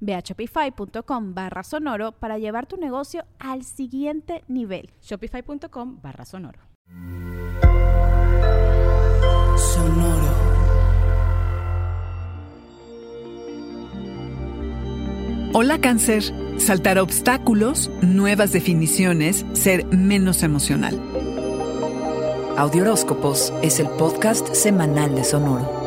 Ve a shopify.com barra sonoro para llevar tu negocio al siguiente nivel. Shopify.com barra sonoro. Sonoro. Hola cáncer. Saltar obstáculos, nuevas definiciones, ser menos emocional. Audioróscopos es el podcast semanal de Sonoro.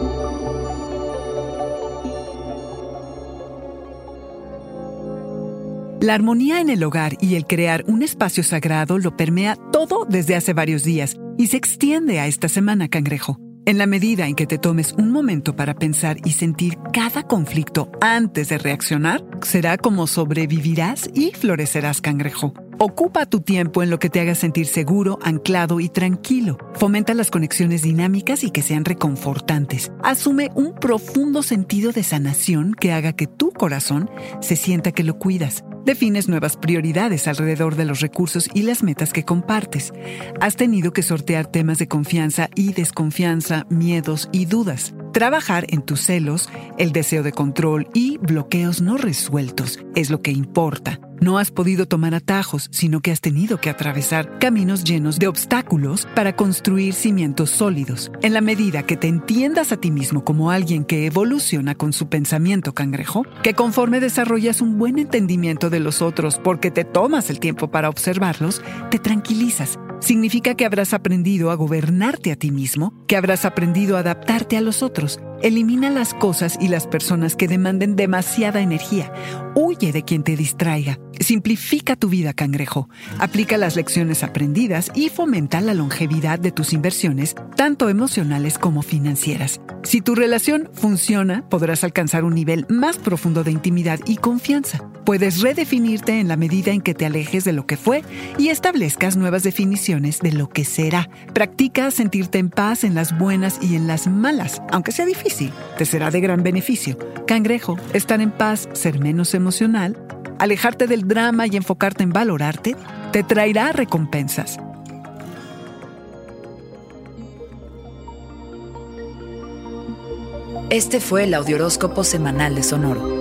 La armonía en el hogar y el crear un espacio sagrado lo permea todo desde hace varios días y se extiende a esta semana, cangrejo. En la medida en que te tomes un momento para pensar y sentir cada conflicto antes de reaccionar, será como sobrevivirás y florecerás, cangrejo. Ocupa tu tiempo en lo que te haga sentir seguro, anclado y tranquilo. Fomenta las conexiones dinámicas y que sean reconfortantes. Asume un profundo sentido de sanación que haga que tu corazón se sienta que lo cuidas. Defines nuevas prioridades alrededor de los recursos y las metas que compartes. Has tenido que sortear temas de confianza y desconfianza, miedos y dudas. Trabajar en tus celos, el deseo de control y bloqueos no resueltos es lo que importa. No has podido tomar atajos, sino que has tenido que atravesar caminos llenos de obstáculos para construir cimientos sólidos. En la medida que te entiendas a ti mismo como alguien que evoluciona con su pensamiento cangrejo, que conforme desarrollas un buen entendimiento de los otros porque te tomas el tiempo para observarlos, te tranquilizas Significa que habrás aprendido a gobernarte a ti mismo, que habrás aprendido a adaptarte a los otros. Elimina las cosas y las personas que demanden demasiada energía. Huye de quien te distraiga. Simplifica tu vida, cangrejo. Aplica las lecciones aprendidas y fomenta la longevidad de tus inversiones, tanto emocionales como financieras. Si tu relación funciona, podrás alcanzar un nivel más profundo de intimidad y confianza. Puedes redefinirte en la medida en que te alejes de lo que fue y establezcas nuevas definiciones de lo que será. Practica sentirte en paz en las buenas y en las malas, aunque sea difícil. Te será de gran beneficio. Cangrejo, estar en paz, ser menos emocional, alejarte del drama y enfocarte en valorarte, te traerá recompensas. Este fue el Audioróscopo Semanal de Sonoro.